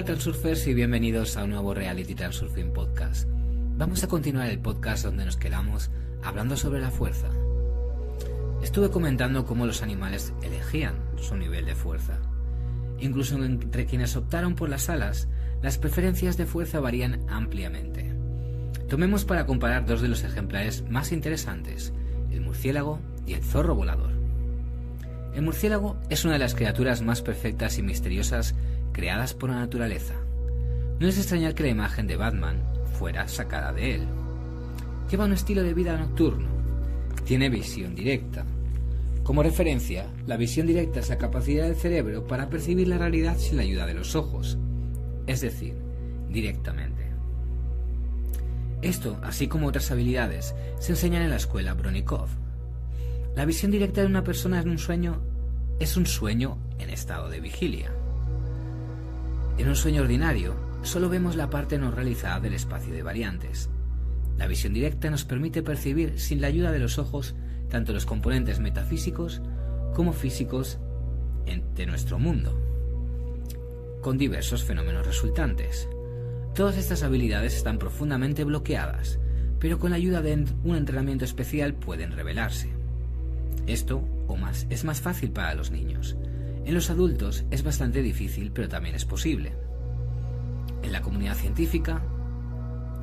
Hola Transurfers y bienvenidos a un nuevo Reality Transurfing Podcast. Vamos a continuar el podcast donde nos quedamos hablando sobre la fuerza. Estuve comentando cómo los animales elegían su nivel de fuerza. Incluso entre quienes optaron por las alas, las preferencias de fuerza varían ampliamente. Tomemos para comparar dos de los ejemplares más interesantes, el murciélago y el zorro volador. El murciélago es una de las criaturas más perfectas y misteriosas creadas por la naturaleza. No es extrañar que la imagen de Batman fuera sacada de él. Lleva un estilo de vida nocturno. Tiene visión directa. Como referencia, la visión directa es la capacidad del cerebro para percibir la realidad sin la ayuda de los ojos, es decir, directamente. Esto, así como otras habilidades, se enseñan en la escuela Bronikov. La visión directa de una persona en un sueño es un sueño en estado de vigilia. En un sueño ordinario, solo vemos la parte no realizada del espacio de variantes. La visión directa nos permite percibir sin la ayuda de los ojos tanto los componentes metafísicos como físicos de nuestro mundo, con diversos fenómenos resultantes. Todas estas habilidades están profundamente bloqueadas, pero con la ayuda de un entrenamiento especial pueden revelarse. Esto, o más, es más fácil para los niños, en los adultos es bastante difícil, pero también es posible. En la comunidad científica,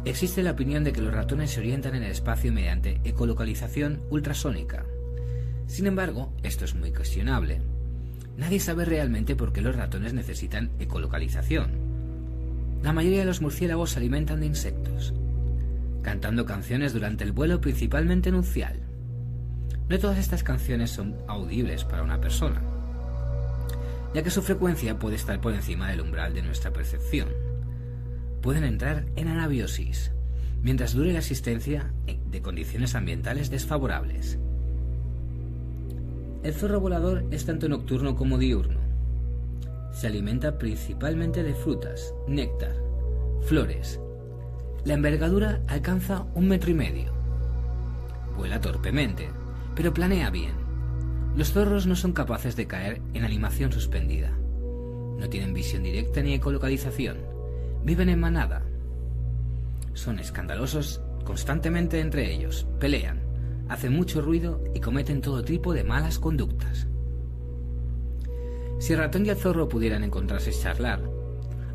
existe la opinión de que los ratones se orientan en el espacio mediante ecolocalización ultrasónica. Sin embargo, esto es muy cuestionable. Nadie sabe realmente por qué los ratones necesitan ecolocalización. La mayoría de los murciélagos se alimentan de insectos, cantando canciones durante el vuelo principalmente nupcial. No todas estas canciones son audibles para una persona ya que su frecuencia puede estar por encima del umbral de nuestra percepción. Pueden entrar en anabiosis, mientras dure la existencia de condiciones ambientales desfavorables. El zorro volador es tanto nocturno como diurno. Se alimenta principalmente de frutas, néctar, flores. La envergadura alcanza un metro y medio. Vuela torpemente, pero planea bien los zorros no son capaces de caer en animación suspendida. No tienen visión directa ni ecolocalización. Viven en manada. Son escandalosos constantemente entre ellos, pelean, hacen mucho ruido y cometen todo tipo de malas conductas. Si el ratón y el zorro pudieran encontrarse charlar,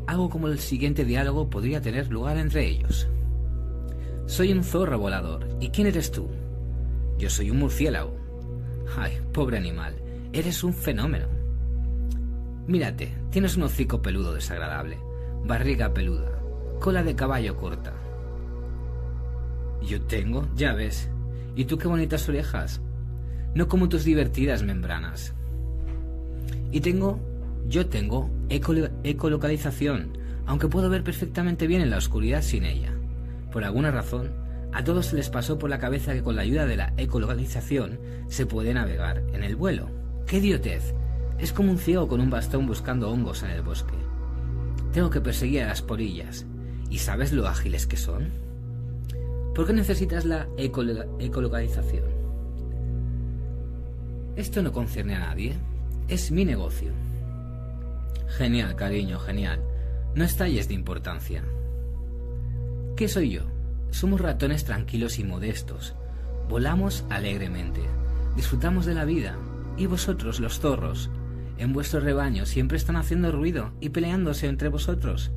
algo como el siguiente diálogo podría tener lugar entre ellos. Soy un zorro volador. ¿Y quién eres tú? Yo soy un murciélago. Ay, pobre animal, eres un fenómeno. Mírate, tienes un hocico peludo desagradable, barriga peluda, cola de caballo corta. Yo tengo, ya ves. ¿Y tú qué bonitas orejas? No como tus divertidas membranas. Y tengo, yo tengo ecolocalización, aunque puedo ver perfectamente bien en la oscuridad sin ella. Por alguna razón, a todos les pasó por la cabeza que con la ayuda de la ecolocalización se puede navegar en el vuelo. ¡Qué idiotez! Es como un ciego con un bastón buscando hongos en el bosque. Tengo que perseguir a las porillas. ¿Y sabes lo ágiles que son? ¿Por qué necesitas la ecolocalización? Esto no concierne a nadie. Es mi negocio. Genial, cariño, genial. No estalles de importancia. ¿Qué soy yo? Somos ratones tranquilos y modestos. Volamos alegremente. Disfrutamos de la vida. Y vosotros, los zorros, en vuestro rebaño siempre están haciendo ruido y peleándose entre vosotros.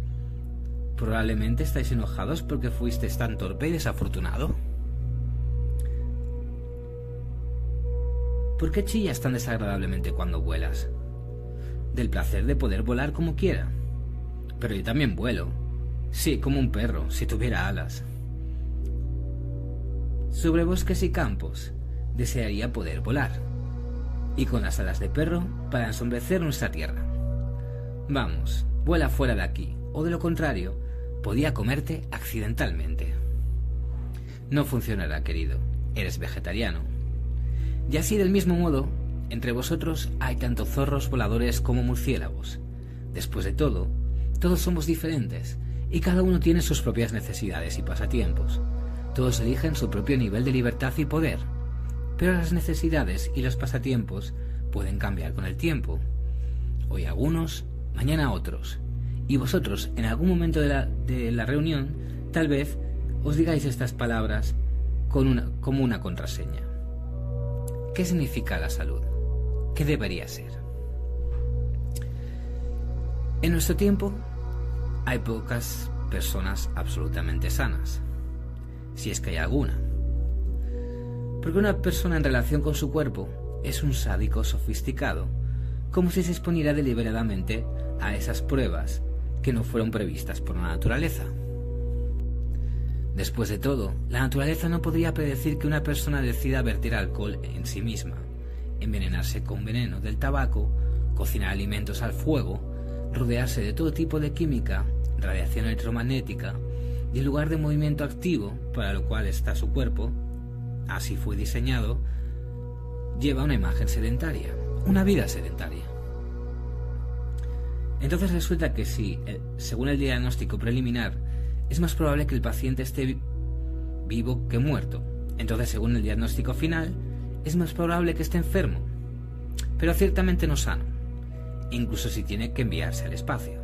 Probablemente estáis enojados porque fuisteis tan torpe y desafortunado. ¿Por qué chillas tan desagradablemente cuando vuelas? Del placer de poder volar como quiera. Pero yo también vuelo. Sí, como un perro, si tuviera alas. Sobre bosques y campos, desearía poder volar. Y con las alas de perro para ensombrecer nuestra tierra. Vamos, vuela fuera de aquí, o de lo contrario, podía comerte accidentalmente. No funcionará, querido. Eres vegetariano. Y así del mismo modo, entre vosotros hay tanto zorros voladores como murciélagos. Después de todo, todos somos diferentes y cada uno tiene sus propias necesidades y pasatiempos. Todos eligen su propio nivel de libertad y poder, pero las necesidades y los pasatiempos pueden cambiar con el tiempo. Hoy algunos, mañana otros, y vosotros en algún momento de la, de la reunión tal vez os digáis estas palabras con una, como una contraseña. ¿Qué significa la salud? ¿Qué debería ser? En nuestro tiempo hay pocas personas absolutamente sanas, si es que hay alguna. Porque una persona en relación con su cuerpo es un sádico sofisticado, como si se exponiera deliberadamente a esas pruebas que no fueron previstas por la naturaleza. Después de todo, la naturaleza no podría predecir que una persona decida vertir alcohol en sí misma, envenenarse con veneno del tabaco, cocinar alimentos al fuego, rodearse de todo tipo de química, radiación electromagnética y lugar de movimiento activo para lo cual está su cuerpo, así fue diseñado, lleva una imagen sedentaria, una vida sedentaria. Entonces resulta que si, eh, según el diagnóstico preliminar, es más probable que el paciente esté vivo que muerto. Entonces, según el diagnóstico final, es más probable que esté enfermo, pero ciertamente no sano, incluso si tiene que enviarse al espacio.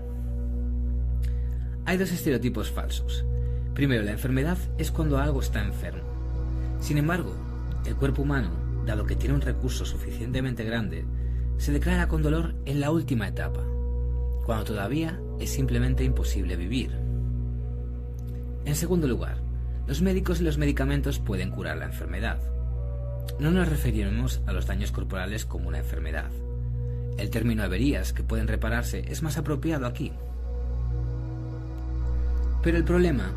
Hay dos estereotipos falsos. Primero, la enfermedad es cuando algo está enfermo. Sin embargo, el cuerpo humano, dado que tiene un recurso suficientemente grande, se declara con dolor en la última etapa, cuando todavía es simplemente imposible vivir. En segundo lugar, los médicos y los medicamentos pueden curar la enfermedad. No nos referiremos a los daños corporales como una enfermedad. El término averías que pueden repararse es más apropiado aquí. Pero el problema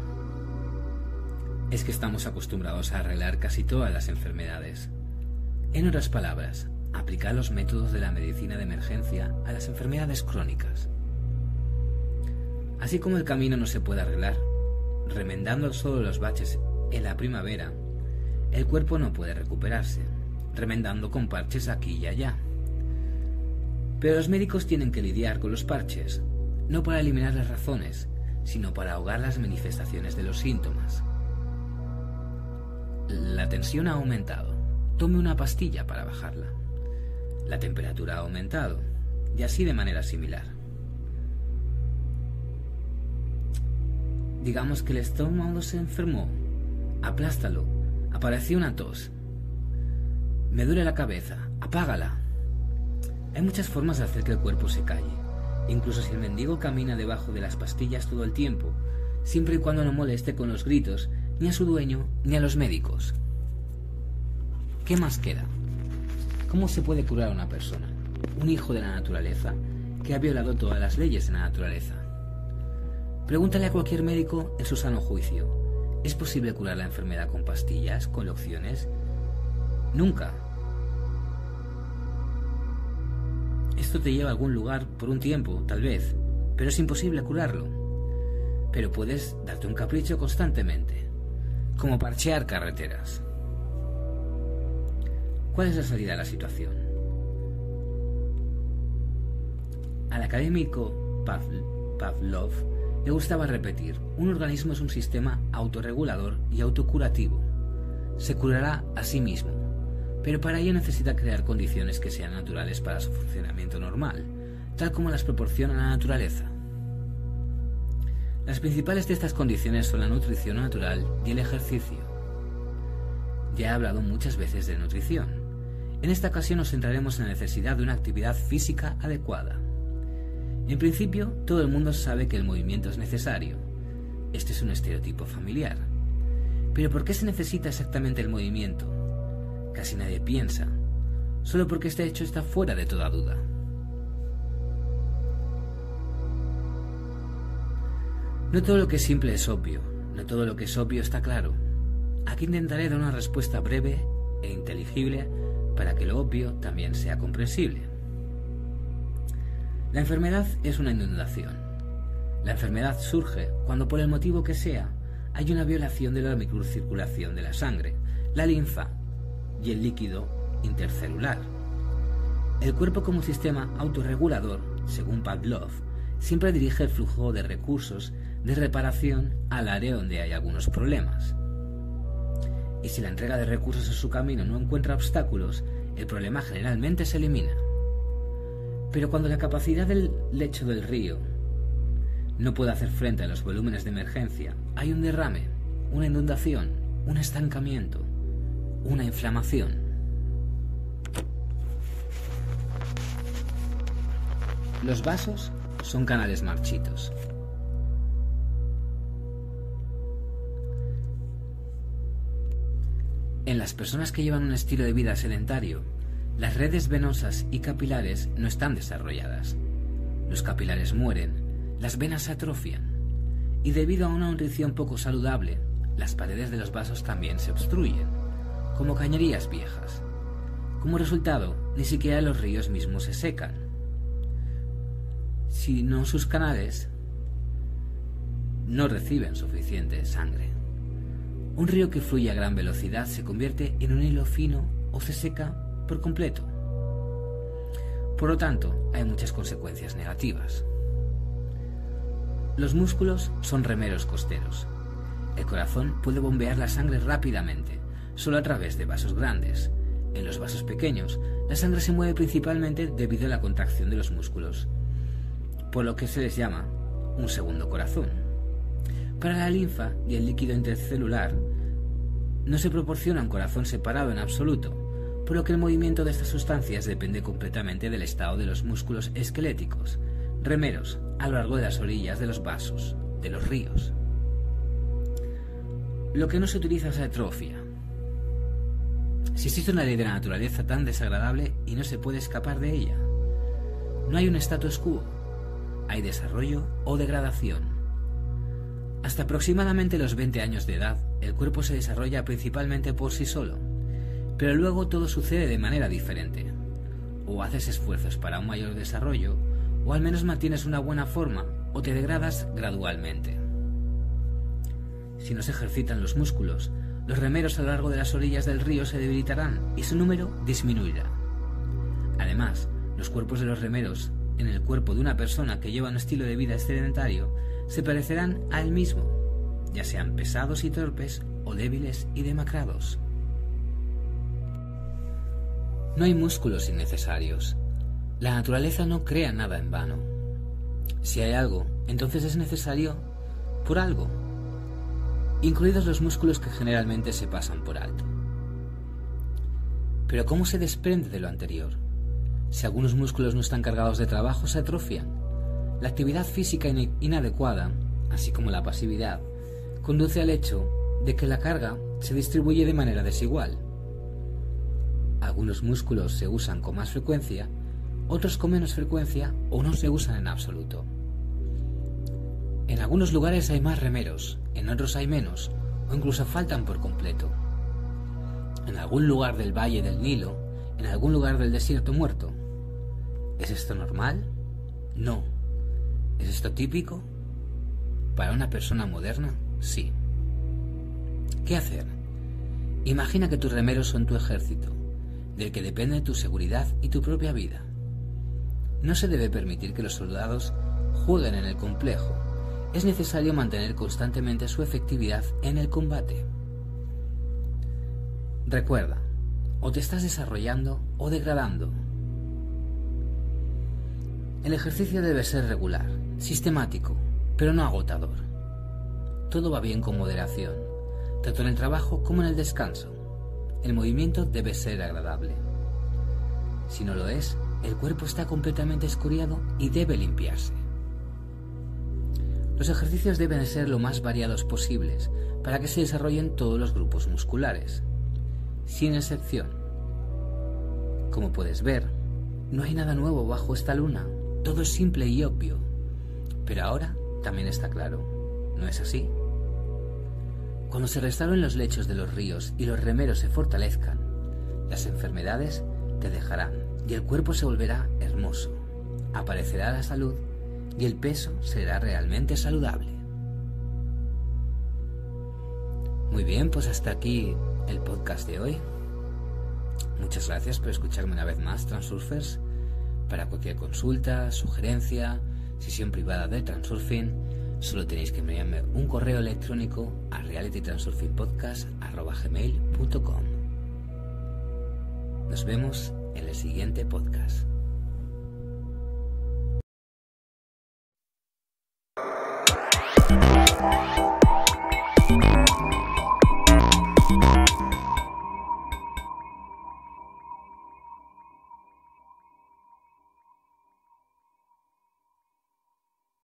es que estamos acostumbrados a arreglar casi todas las enfermedades. En otras palabras, aplicar los métodos de la medicina de emergencia a las enfermedades crónicas. Así como el camino no se puede arreglar, remendando solo los baches en la primavera, el cuerpo no puede recuperarse, remendando con parches aquí y allá. Pero los médicos tienen que lidiar con los parches, no para eliminar las razones, sino para ahogar las manifestaciones de los síntomas. La tensión ha aumentado. Tome una pastilla para bajarla. La temperatura ha aumentado, y así de manera similar. Digamos que el estómago se enfermó. Aplástalo. Apareció una tos. Me duele la cabeza. Apágala. Hay muchas formas de hacer que el cuerpo se calle. Incluso si el mendigo camina debajo de las pastillas todo el tiempo, siempre y cuando no moleste con los gritos ni a su dueño ni a los médicos. ¿Qué más queda? ¿Cómo se puede curar a una persona, un hijo de la naturaleza, que ha violado todas las leyes de la naturaleza? Pregúntale a cualquier médico en su sano juicio. ¿Es posible curar la enfermedad con pastillas, con lociones? Nunca. Esto te lleva a algún lugar por un tiempo, tal vez, pero es imposible curarlo. Pero puedes darte un capricho constantemente, como parchear carreteras. ¿Cuál es la salida de la situación? Al académico Pavlov le gustaba repetir, un organismo es un sistema autorregulador y autocurativo. Se curará a sí mismo, pero para ello necesita crear condiciones que sean naturales para su funcionamiento normal, tal como las proporciona la naturaleza. Las principales de estas condiciones son la nutrición natural y el ejercicio. Ya he hablado muchas veces de nutrición. En esta ocasión nos centraremos en la necesidad de una actividad física adecuada. En principio, todo el mundo sabe que el movimiento es necesario. Este es un estereotipo familiar. Pero ¿por qué se necesita exactamente el movimiento? Casi nadie piensa, solo porque este hecho está fuera de toda duda. No todo lo que es simple es obvio, no todo lo que es obvio está claro. Aquí intentaré dar una respuesta breve e inteligible para que lo obvio también sea comprensible. La enfermedad es una inundación. La enfermedad surge cuando por el motivo que sea hay una violación de la microcirculación de la sangre, la linfa y el líquido intercelular. El cuerpo como sistema autorregulador, según Pavlov, siempre dirige el flujo de recursos de reparación al área donde hay algunos problemas. Y si la entrega de recursos en su camino no encuentra obstáculos, el problema generalmente se elimina. Pero cuando la capacidad del lecho del río no puede hacer frente a los volúmenes de emergencia, hay un derrame, una inundación, un estancamiento, una inflamación. Los vasos son canales marchitos. En las personas que llevan un estilo de vida sedentario, las redes venosas y capilares no están desarrolladas. Los capilares mueren, las venas se atrofian y debido a una nutrición poco saludable, las paredes de los vasos también se obstruyen, como cañerías viejas. Como resultado, ni siquiera los ríos mismos se secan sino sus canales no reciben suficiente sangre. Un río que fluye a gran velocidad se convierte en un hilo fino o se seca por completo. Por lo tanto, hay muchas consecuencias negativas. Los músculos son remeros costeros. El corazón puede bombear la sangre rápidamente, solo a través de vasos grandes. En los vasos pequeños, la sangre se mueve principalmente debido a la contracción de los músculos por lo que se les llama un segundo corazón. Para la linfa y el líquido intercelular no se proporciona un corazón separado en absoluto, por lo que el movimiento de estas sustancias depende completamente del estado de los músculos esqueléticos, remeros, a lo largo de las orillas de los vasos, de los ríos. Lo que no se utiliza es atrofia. Si existe una ley de la naturaleza tan desagradable y no se puede escapar de ella, no hay un status quo, hay desarrollo o degradación. Hasta aproximadamente los 20 años de edad, el cuerpo se desarrolla principalmente por sí solo, pero luego todo sucede de manera diferente. O haces esfuerzos para un mayor desarrollo, o al menos mantienes una buena forma, o te degradas gradualmente. Si no se ejercitan los músculos, los remeros a lo largo de las orillas del río se debilitarán y su número disminuirá. Además, los cuerpos de los remeros en el cuerpo de una persona que lleva un estilo de vida sedentario se parecerán a él mismo, ya sean pesados y torpes o débiles y demacrados. No hay músculos innecesarios. La naturaleza no crea nada en vano. Si hay algo, entonces es necesario por algo, incluidos los músculos que generalmente se pasan por alto. Pero ¿cómo se desprende de lo anterior? Si algunos músculos no están cargados de trabajo, se atrofian. La actividad física inadecuada, así como la pasividad, conduce al hecho de que la carga se distribuye de manera desigual. Algunos músculos se usan con más frecuencia, otros con menos frecuencia o no se usan en absoluto. En algunos lugares hay más remeros, en otros hay menos, o incluso faltan por completo. En algún lugar del valle del Nilo en algún lugar del desierto muerto. ¿Es esto normal? No. ¿Es esto típico? Para una persona moderna, sí. ¿Qué hacer? Imagina que tus remeros son tu ejército, del que depende tu seguridad y tu propia vida. No se debe permitir que los soldados jueguen en el complejo. Es necesario mantener constantemente su efectividad en el combate. Recuerda, o te estás desarrollando o degradando. El ejercicio debe ser regular, sistemático, pero no agotador. Todo va bien con moderación, tanto en el trabajo como en el descanso. El movimiento debe ser agradable. Si no lo es, el cuerpo está completamente escuriado y debe limpiarse. Los ejercicios deben ser lo más variados posibles para que se desarrollen todos los grupos musculares, sin excepción. Como puedes ver, no hay nada nuevo bajo esta luna, todo es simple y obvio. Pero ahora también está claro, ¿no es así? Cuando se restauren los lechos de los ríos y los remeros se fortalezcan, las enfermedades te dejarán y el cuerpo se volverá hermoso, aparecerá la salud y el peso será realmente saludable. Muy bien, pues hasta aquí el podcast de hoy. Muchas gracias por escucharme una vez más, Transurfers. Para cualquier consulta, sugerencia, sesión privada de Transurfing, solo tenéis que enviarme un correo electrónico a realitytransurfingpodcast.com. Nos vemos en el siguiente podcast.